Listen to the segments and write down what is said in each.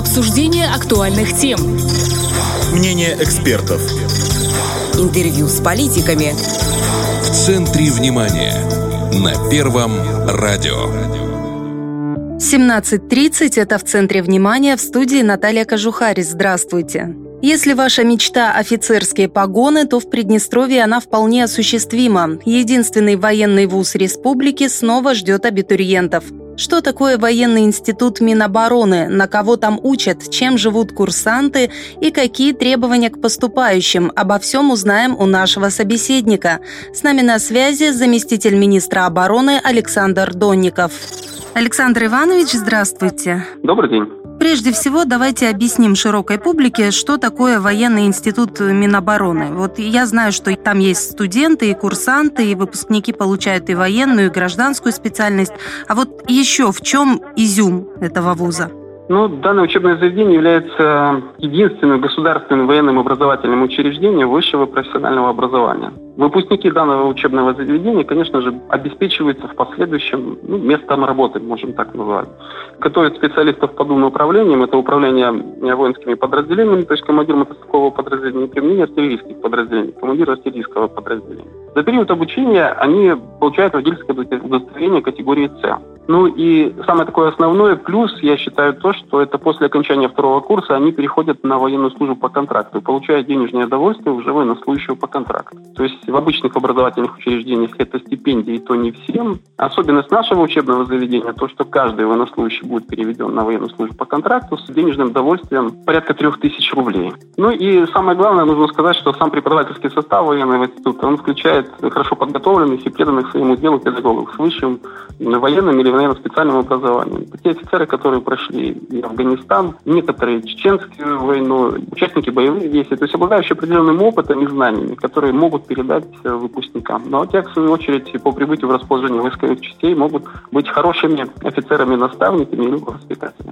Обсуждение актуальных тем. Мнение экспертов. Интервью с политиками. В центре внимания. На Первом радио. 17.30 – это в центре внимания в студии Наталья Кожухарис. Здравствуйте. Если ваша мечта – офицерские погоны, то в Приднестровье она вполне осуществима. Единственный военный вуз республики снова ждет абитуриентов. Что такое военный институт Минобороны, на кого там учат, чем живут курсанты и какие требования к поступающим, обо всем узнаем у нашего собеседника. С нами на связи заместитель министра обороны Александр Донников. Александр Иванович, здравствуйте. Добрый день. Прежде всего, давайте объясним широкой публике, что такое военный институт Минобороны. Вот я знаю, что там есть студенты и курсанты, и выпускники получают и военную, и гражданскую специальность. А вот еще в чем изюм этого вуза? Ну, данное учебное заведение является единственным государственным военным образовательным учреждением высшего профессионального образования. Выпускники данного учебного заведения, конечно же, обеспечиваются в последующем ну, местом работы, можем так назвать. Готовят специалистов по двум направлениям. Это управление воинскими подразделениями, то есть командир мотострелкового подразделения, применение артиллерийских подразделений, командир артиллерийского подразделения. За период обучения они получают водительское удостоверение категории С. Ну и самое такое основное плюс, я считаю, то, что это после окончания второго курса они переходят на военную службу по контракту и получают денежное удовольствие уже военнослужащего по контракту. То есть в обычных образовательных учреждениях это стипендии, то не всем. Особенность нашего учебного заведения то, что каждый военнослужащий будет переведен на военную службу по контракту с денежным удовольствием порядка трех тысяч рублей. Ну и самое главное, нужно сказать, что сам преподавательский состав военного института, он включает хорошо подготовленных и преданных своему делу педагогов с высшим военным или наверное, специальным образованием. Те офицеры, которые прошли и Афганистан, некоторые чеченскую войну, участники боевых действий, то есть обладающие определенным опытом и знаниями, которые могут передать э, выпускникам. Но те, в свою очередь, по прибытию в расположение войсковых частей могут быть хорошими офицерами-наставниками или воспитателями.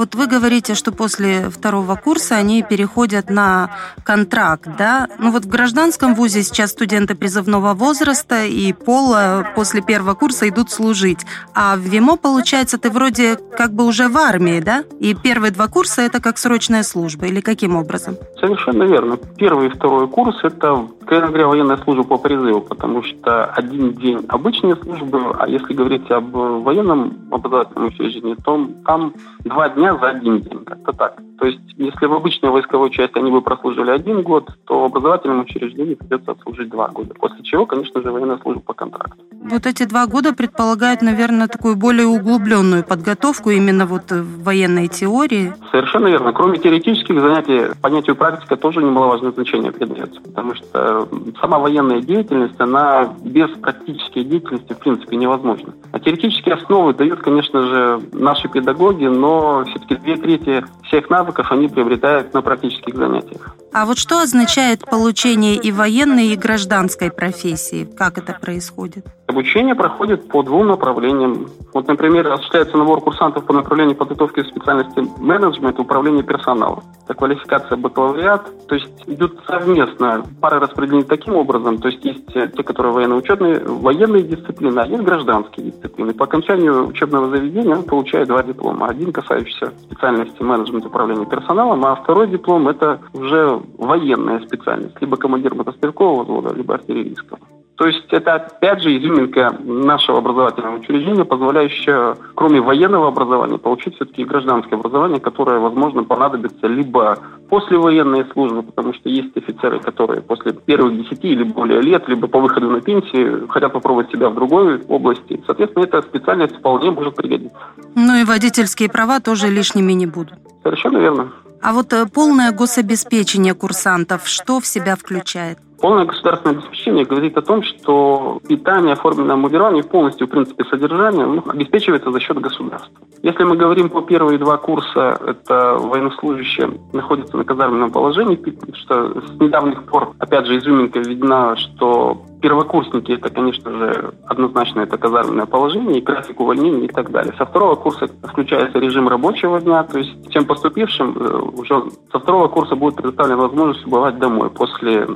Вот вы говорите, что после второго курса они переходят на контракт, да? Ну вот в гражданском вузе сейчас студенты призывного возраста и пола после первого курса идут служить. А в ВИМО, получается, ты вроде как бы уже в армии, да? И первые два курса это как срочная служба или каким образом? Совершенно верно. Первый и второй курс это, как говоря, военная служба по призыву, потому что один день обычной службы, а если говорить об военном образовательном учреждении, то там два дня дня за один день, как-то так. То есть, если в обычной войсковой части они бы прослужили один год, то в образовательном учреждении придется отслужить два года. После чего, конечно же, военная служба по контракту. Вот эти два года предполагают, наверное, такую более углубленную подготовку именно вот в военной теории. Совершенно верно. Кроме теоретических занятий, понятию практика тоже немаловажное значение придается, потому что сама военная деятельность, она без практической деятельности в принципе невозможна. А теоретические основы дают, конечно же, наши педагоги, но все-таки две трети всех навыков они приобретают на практических занятиях. А вот что означает получение и военной, и гражданской профессии? Как это происходит? Обучение проходит по двум направлениям. Вот, например, осуществляется набор курсантов по направлению подготовки специальности менеджмент и управление персоналом. Это квалификация бакалавриат. То есть идут совместно пары распределены таким образом. То есть есть те, которые военно-учетные, военные дисциплины, а есть гражданские дисциплины. По окончанию учебного заведения он получает два диплома. Один касающийся специальности менеджмент управления персоналом, а второй диплом это уже военная специальность. Либо командир мотострелкового взвода, либо артиллерийского. То есть это опять же изюминка нашего образовательного учреждения, позволяющая, кроме военного образования, получить все-таки гражданское образование, которое, возможно, понадобится либо после военной службы, потому что есть офицеры, которые после первых десяти или более лет, либо по выходу на пенсию хотят попробовать себя в другой области. Соответственно, эта специальность вполне может пригодиться. Ну и водительские права тоже лишними не будут. Совершенно верно. А вот э, полное гособеспечение курсантов что в себя включает? Полное государственное обеспечение говорит о том, что питание, оформленное мобилирование, полностью, в принципе, содержание ну, обеспечивается за счет государства. Если мы говорим по первые два курса, это военнослужащие находятся на казарменном положении, что с недавних пор, опять же, изюминка видна, что первокурсники, это, конечно же, однозначно это казарменное положение, и график увольнения и так далее. Со второго курса включается режим рабочего дня, то есть всем поступившим э, уже со второго курса будет предоставлена возможность бывать домой после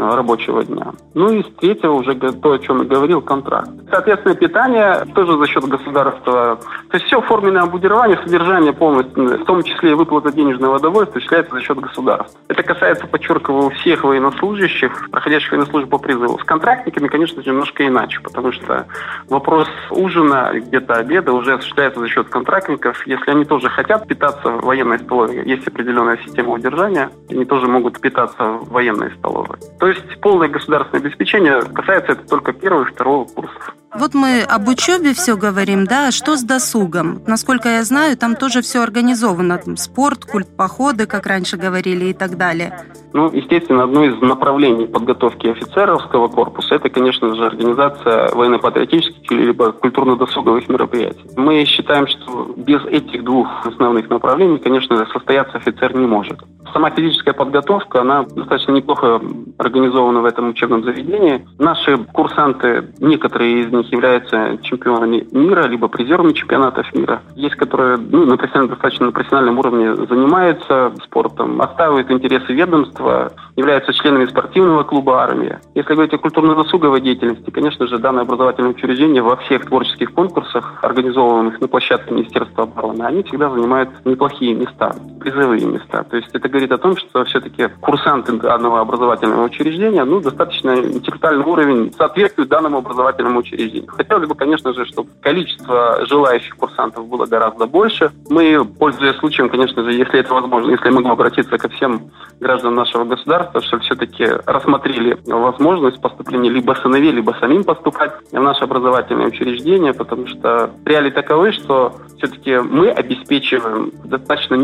рабочего дня. Ну и с третьего уже то, о чем я говорил, контракт. Соответственно, питание тоже за счет государства. То есть все форменное обмундирование, содержание полностью, в том числе и выплата денежного удовольствия, осуществляется за счет государства. Это касается, подчеркиваю, всех военнослужащих, проходящих военнослужбу по призыву. С контрактниками, конечно немножко иначе, потому что вопрос ужина, где-то обеда уже осуществляется за счет контрактников. Если они тоже хотят питаться в военной столовой, есть определенная система удержания, они тоже могут питаться в военной столовой. То есть полное государственное обеспечение касается это только первого и второго курсов. Вот мы об учебе все говорим, да, а что с досугом? Насколько я знаю, там тоже все организовано, там спорт, культ походы, как раньше говорили и так далее. Ну, естественно, одно из направлений подготовки офицеровского корпуса – это, конечно же, организация военно-патриотических либо культурно-досуговых мероприятий. Мы считаем, что без этих двух основных направлений, конечно, состояться офицер не может. Сама физическая подготовка, она достаточно неплохо организована в этом учебном заведении. Наши курсанты, некоторые из них являются чемпионами мира, либо призерами чемпионатов мира. Есть, которые ну, на профессиональном, достаточно на профессиональном уровне занимаются спортом, отстаивают интересы ведомства, являются членами спортивного клуба «Армия». Если говорить о культурно-досуговой деятельности, конечно же, данное образовательное учреждение во всех творческих конкурсах, организованных на площадке Министерства обороны, они всегда занимают неплохие места, призовые места. То есть это говорит о том, что все-таки курсанты данного образовательного учреждения, ну, достаточно интеллектуальный уровень соответствует данному образовательному учреждению. Хотелось бы, конечно же, чтобы количество желающих курсантов было гораздо больше. Мы, пользуясь случаем, конечно же, если это возможно, если я могу обратиться ко всем гражданам нашего государства, чтобы все-таки рассмотрели возможность поступления либо сыновей, либо самим поступать в наше образовательное учреждение, потому что реалии таковы, что все-таки мы обеспечиваем достаточно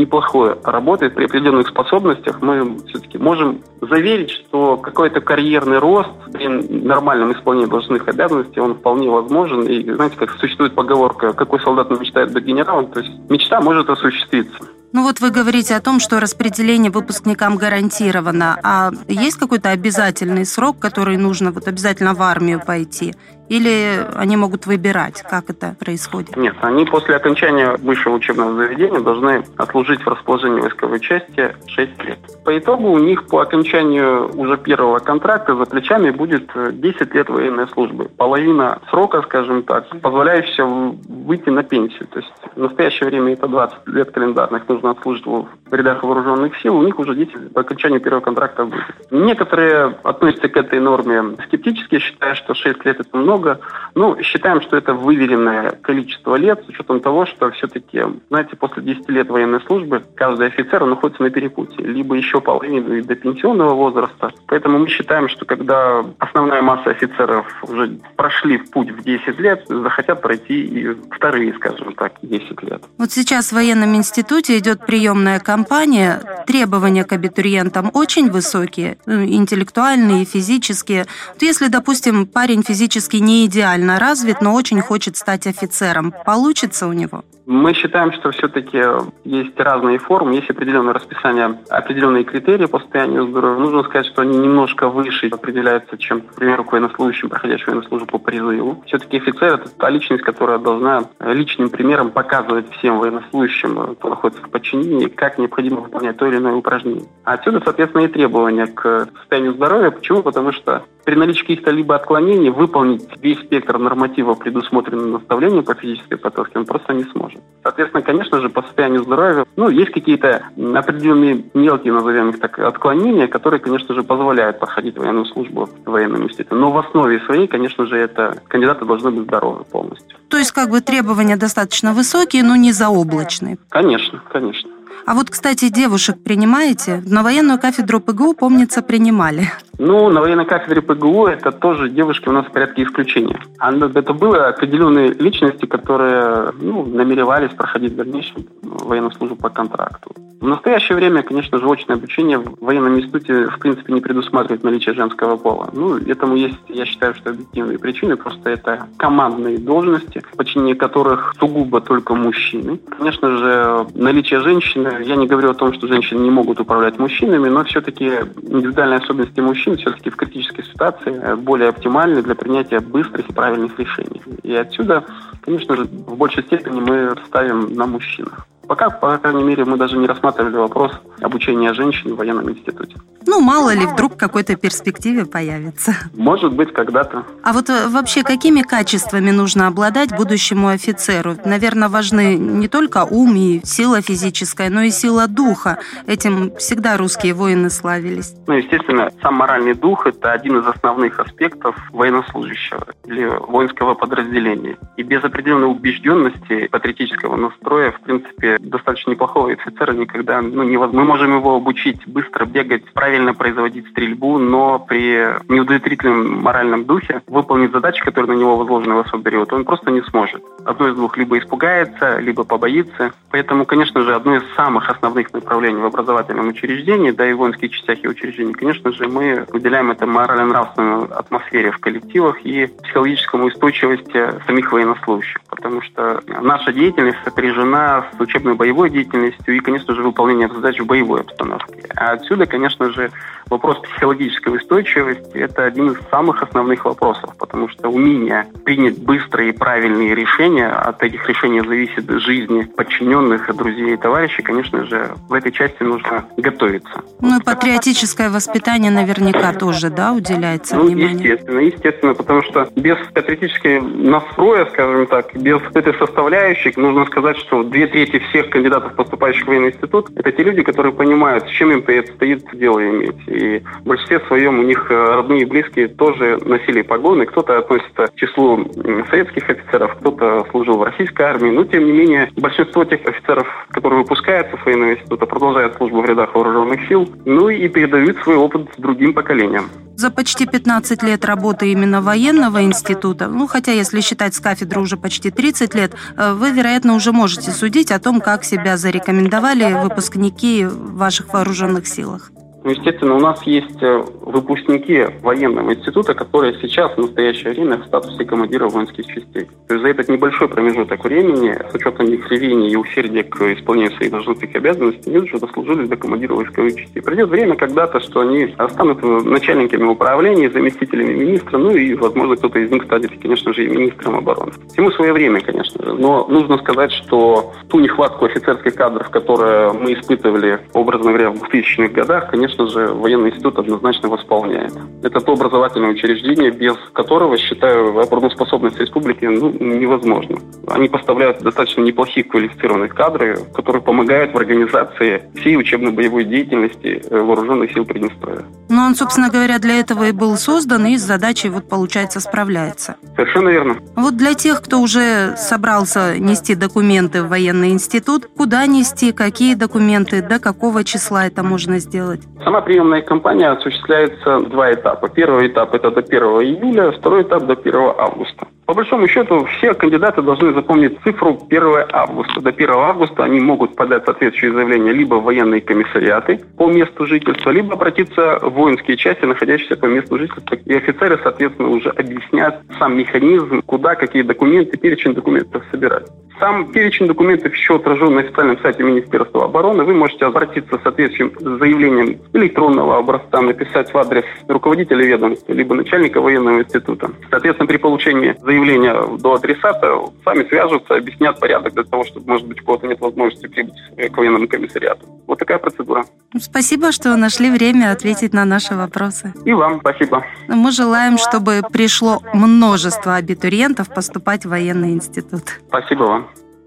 неплохой работой при определенных способностях. Мы все-таки можем заверить, что какой-то карьерный рост при нормальном исполнении должностных обязанностей, он вполне возможен. И знаете, как существует поговорка, какой солдат мечтает быть генералом, то есть мечта может осуществиться. Ну вот вы говорите о том, что распределение выпускникам гарантировано. А есть какой-то обязательный срок, который нужно вот обязательно в армию пойти? Или они могут выбирать, как это происходит? Нет, они после окончания высшего учебного заведения должны отслужить в расположении войсковой части 6 лет. По итогу у них по окончанию уже первого контракта за плечами будет 10 лет военной службы. Половина срока, скажем так, позволяющая выйти на пенсию. То есть в настоящее время это 20 лет календарных нужно отслужить в рядах вооруженных сил, у них уже 10 по окончанию первого контракта будет. Некоторые относятся к этой норме скептически, считая, что 6 лет это много. Ну, считаем, что это выверенное количество лет, с учетом того, что все-таки, знаете, после 10 лет военной службы каждый офицер находится на перепутье, либо еще половину до пенсионного возраста. Поэтому мы считаем, что когда основная масса офицеров уже прошли путь в 10 лет, захотят пройти и вторые, скажем так, 10 лет. Вот сейчас в военном институте идет приемная кампания. Требования к абитуриентам очень высокие, ну, интеллектуальные физические. Вот если, допустим, парень физически не идеально развит, но очень хочет стать офицером. Получится у него? Мы считаем, что все-таки есть разные формы, есть определенное расписание, определенные критерии по состоянию здоровья. Нужно сказать, что они немножко выше определяются, чем, к примеру, к военнослужащим, проходящим военную службу по призыву. Все-таки офицер – это та личность, которая должна личным примером показывать всем военнослужащим, кто находится в подчинении, как необходимо выполнять то или иное упражнение. Отсюда, соответственно, и требования к состоянию здоровья. Почему? Потому что при наличии каких-то либо отклонений выполнить весь спектр нормативов, предусмотренных наставлением по физической подготовке, он просто не сможет. Соответственно, конечно же, по состоянию здоровья, ну, есть какие-то определенные мелкие, назовем их так, отклонения, которые, конечно же, позволяют проходить военную службу в военном институте. Но в основе своей, конечно же, это кандидаты должны быть здоровы полностью. То есть, как бы требования достаточно высокие, но не заоблачные? Конечно, конечно. А вот, кстати, девушек принимаете? На военную кафедру ПГУ, помнится, принимали. Ну, на военной кафедре ПГУ это тоже девушки у нас в порядке исключения. Это были определенные личности, которые ну, намеревались проходить в дальнейшем военную службу по контракту. В настоящее время, конечно же, очное обучение в военном институте в принципе не предусматривает наличие женского пола. Ну, этому есть, я считаю, что объективные причины. Просто это командные должности, в подчинении которых сугубо только мужчины. Конечно же, наличие женщин женщины. Я не говорю о том, что женщины не могут управлять мужчинами, но все-таки индивидуальные особенности мужчин все-таки в критической ситуации более оптимальны для принятия быстрых и правильных решений. И отсюда, конечно же, в большей степени мы ставим на мужчинах. Пока, по крайней мере, мы даже не рассматривали вопрос обучения женщин в военном институте. Ну, мало ли, вдруг в какой-то перспективе появится. Может быть, когда-то. А вот э, вообще, какими качествами нужно обладать будущему офицеру? Наверное, важны не только ум и сила физическая, но и сила духа. Этим всегда русские воины славились. Ну, естественно, сам моральный дух – это один из основных аспектов военнослужащего или воинского подразделения. И без определенной убежденности, патриотического настроя, в принципе, достаточно неплохого офицера никогда, ну, невозможно. Мы можем его обучить быстро бегать, правильно производить стрельбу, но при неудовлетворительном моральном духе выполнить задачи, которые на него возложены в особый период, он просто не сможет. Одно из двух либо испугается, либо побоится. Поэтому, конечно же, одно из самых основных направлений в образовательном учреждении, да и в воинских частях и учреждениях, конечно же, мы уделяем это морально-нравственной атмосфере в коллективах и психологическому устойчивости самих военнослужащих. Потому что наша деятельность сопряжена с учебным учебно-боевой деятельностью и, конечно же, выполнением задач в боевой обстановке. А отсюда, конечно же, вопрос психологической устойчивости – это один из самых основных вопросов, потому что умение принять быстрые и правильные решения, от этих решений зависит жизни подчиненных, друзей и товарищей, конечно же, в этой части нужно готовиться. Ну и патриотическое воспитание наверняка тоже, да, уделяется ну, внимание? естественно, естественно, потому что без патриотического настроя, скажем так, без этой составляющей, нужно сказать, что две трети всех кандидатов, поступающих в военный институт, это те люди, которые понимают, с чем им предстоит дело иметь. И в большинстве своем у них э, родные и близкие тоже носили погоны. Кто-то относится к числу советских офицеров, кто-то служил в российской армии. Но, тем не менее, большинство тех офицеров, которые выпускаются с военного института, продолжают службу в рядах вооруженных сил, ну и передают свой опыт другим поколениям. За почти 15 лет работы именно военного института, ну хотя если считать с кафедры уже почти 30 лет, э, вы, вероятно, уже можете судить о том, как себя зарекомендовали выпускники ваших вооруженных силах. Ну, естественно, у нас есть э, выпускники военного института, которые сейчас в настоящее время в статусе командира воинских частей. То есть за этот небольшой промежуток времени, с учетом их ревения и усердия к исполнению своих должностных обязанностей, они уже дослужились до командира войсковых частей. Придет время когда-то, что они станут начальниками управления, заместителями министра, ну и, возможно, кто-то из них станет, конечно же, и министром обороны. Всему свое время, конечно. Но нужно сказать, что ту нехватку офицерских кадров, которую мы испытывали, образно говоря, в 2000-х годах, конечно, же, военный институт однозначно восполняет. Это то образовательное учреждение, без которого, считаю, обороноспособность республики ну, невозможна. Они поставляют достаточно неплохие квалифицированные кадры, которые помогают в организации всей учебно-боевой деятельности э, вооруженных сил Приднестровья. Ну, он, собственно говоря, для этого и был создан, и с задачей, вот, получается, справляется. Совершенно верно. Вот для тех, кто уже собрался нести документы в военный институт, куда нести, какие документы, до какого числа это можно сделать? Сама приемная кампания осуществляется два этапа. Первый этап это до 1 июля, второй этап до 1 августа. По большому счету, все кандидаты должны запомнить цифру 1 августа. До 1 августа они могут подать соответствующее заявление либо в военные комиссариаты по месту жительства, либо обратиться в воинские части, находящиеся по месту жительства. И офицеры, соответственно, уже объяснят сам механизм, куда какие документы, перечень документов собирать. Сам перечень документов еще отражен на официальном сайте Министерства обороны. Вы можете обратиться с соответствующим заявлением электронного образца, написать в адрес руководителя ведомства, либо начальника военного института. Соответственно, при получении заявления до адресата сами свяжутся, объяснят порядок для того, чтобы, может быть, у кого-то нет возможности прибыть к военному комиссариату. Вот такая процедура. Спасибо, что нашли время ответить на наши вопросы. И вам спасибо. Мы желаем, чтобы пришло множество абитуриентов поступать в военный институт. Спасибо вам.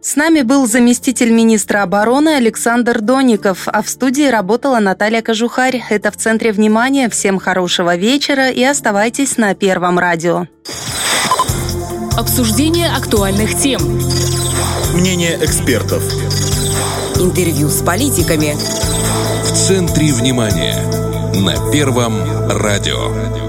С нами был заместитель министра обороны Александр Доников, а в студии работала Наталья Кожухарь. Это в центре внимания. Всем хорошего вечера и оставайтесь на Первом радио. Обсуждение актуальных тем. Мнение экспертов. Интервью с политиками. В центре внимания. На Первом радио.